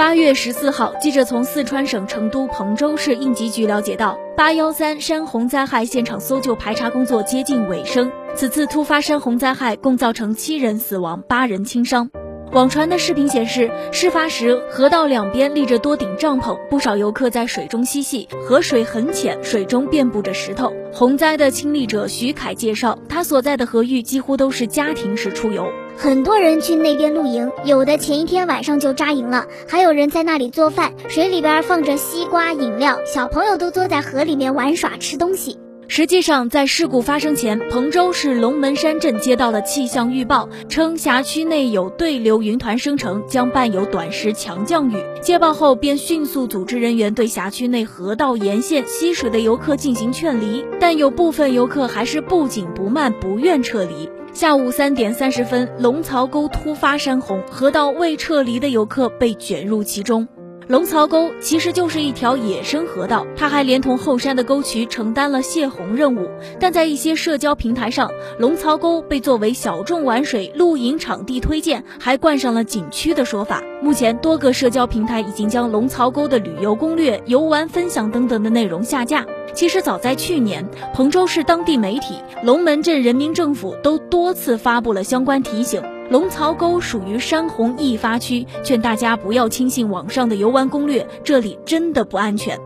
八月十四号，记者从四川省成都彭州市应急局了解到，八幺三山洪灾害现场搜救排查工作接近尾声。此次突发山洪灾害共造成七人死亡，八人轻伤。网传的视频显示，事发时河道两边立着多顶帐篷，不少游客在水中嬉戏。河水很浅，水中遍布着石头。洪灾的亲历者徐凯介绍，他所在的河域几乎都是家庭式出游，很多人去那边露营，有的前一天晚上就扎营了，还有人在那里做饭，水里边放着西瓜饮料，小朋友都坐在河里面玩耍吃东西。实际上，在事故发生前，彭州市龙门山镇接到了气象预报，称辖区内有对流云团生成，将伴有短时强降雨。接报后，便迅速组织人员对辖区内河道沿线吸水的游客进行劝离，但有部分游客还是不紧不慢，不愿撤离。下午三点三十分，龙槽沟突发山洪，河道未撤离的游客被卷入其中。龙槽沟其实就是一条野生河道，它还连同后山的沟渠承担了泄洪任务。但在一些社交平台上，龙槽沟被作为小众玩水、露营场地推荐，还冠上了景区的说法。目前，多个社交平台已经将龙槽沟的旅游攻略、游玩分享等等的内容下架。其实，早在去年，彭州市当地媒体、龙门镇人民政府都多次发布了相关提醒。龙槽沟属于山洪易发区，劝大家不要轻信网上的游玩攻略，这里真的不安全。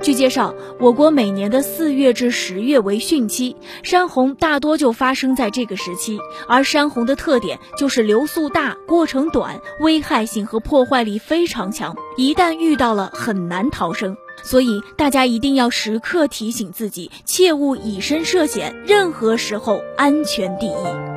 据介绍，我国每年的四月至十月为汛期，山洪大多就发生在这个时期。而山洪的特点就是流速大、过程短、危害性和破坏力非常强，一旦遇到了很难逃生。所以大家一定要时刻提醒自己，切勿以身涉险，任何时候安全第一。